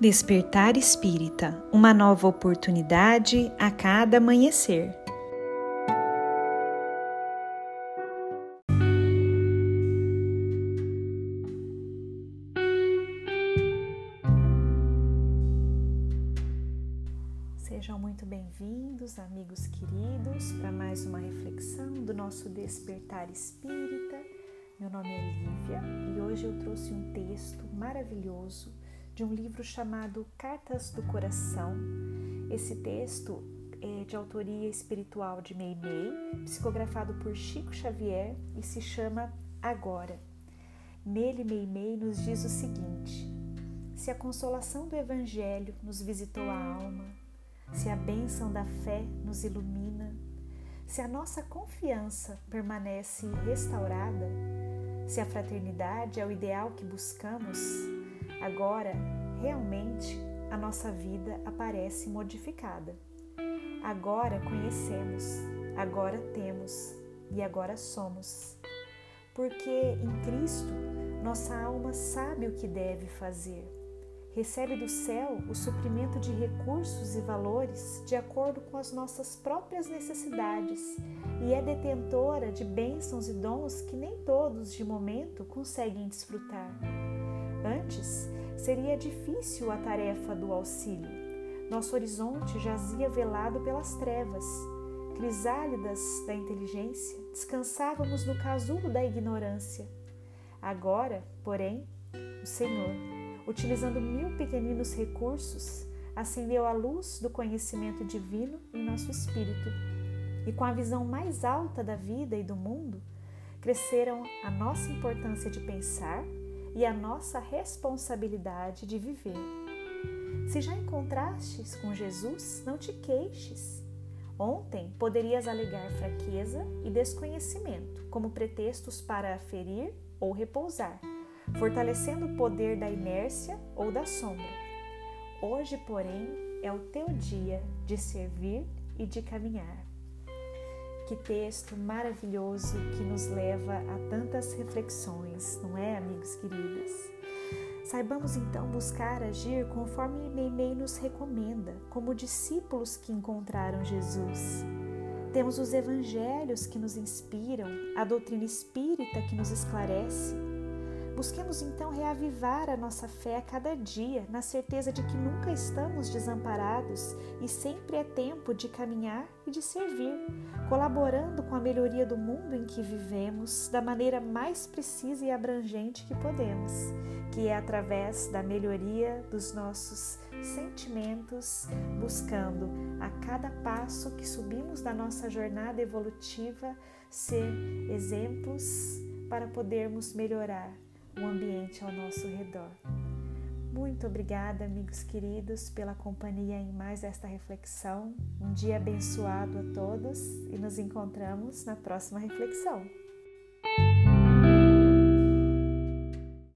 Despertar Espírita uma nova oportunidade a cada amanhecer. Sejam muito bem-vindos, amigos queridos, para mais uma reflexão do nosso Despertar Espírita. Meu nome é Lívia e hoje eu trouxe um texto maravilhoso de um livro chamado Cartas do Coração. Esse texto é de autoria espiritual de Meimei, psicografado por Chico Xavier e se chama Agora. Nele, Meimei nos diz o seguinte: Se a consolação do Evangelho nos visitou a alma, se a bênção da fé nos ilumina, se a nossa confiança permanece restaurada, se a fraternidade é o ideal que buscamos, Agora, realmente, a nossa vida aparece modificada. Agora conhecemos, agora temos e agora somos. Porque em Cristo, nossa alma sabe o que deve fazer. Recebe do céu o suprimento de recursos e valores de acordo com as nossas próprias necessidades e é detentora de bênçãos e dons que nem todos, de momento, conseguem desfrutar. Antes, seria difícil a tarefa do auxílio. Nosso horizonte jazia velado pelas trevas. Crisálidas da inteligência, descansávamos no casulo da ignorância. Agora, porém, o Senhor, utilizando mil pequeninos recursos, acendeu a luz do conhecimento divino em nosso espírito. E com a visão mais alta da vida e do mundo, cresceram a nossa importância de pensar e a nossa responsabilidade de viver. Se já encontrastes com Jesus, não te queixes. Ontem poderias alegar fraqueza e desconhecimento como pretextos para ferir ou repousar, fortalecendo o poder da inércia ou da sombra. Hoje, porém, é o teu dia de servir e de caminhar. Que texto maravilhoso que nos leva a tantas reflexões, não é, amigos queridos? Saibamos então buscar agir conforme Meimei nos recomenda, como discípulos que encontraram Jesus. Temos os evangelhos que nos inspiram, a doutrina espírita que nos esclarece, Busquemos então reavivar a nossa fé a cada dia, na certeza de que nunca estamos desamparados e sempre é tempo de caminhar e de servir, colaborando com a melhoria do mundo em que vivemos da maneira mais precisa e abrangente que podemos, que é através da melhoria dos nossos sentimentos, buscando a cada passo que subimos da nossa jornada evolutiva ser exemplos para podermos melhorar o ambiente ao nosso redor. Muito obrigada, amigos queridos, pela companhia em mais esta reflexão. Um dia abençoado a todos e nos encontramos na próxima reflexão.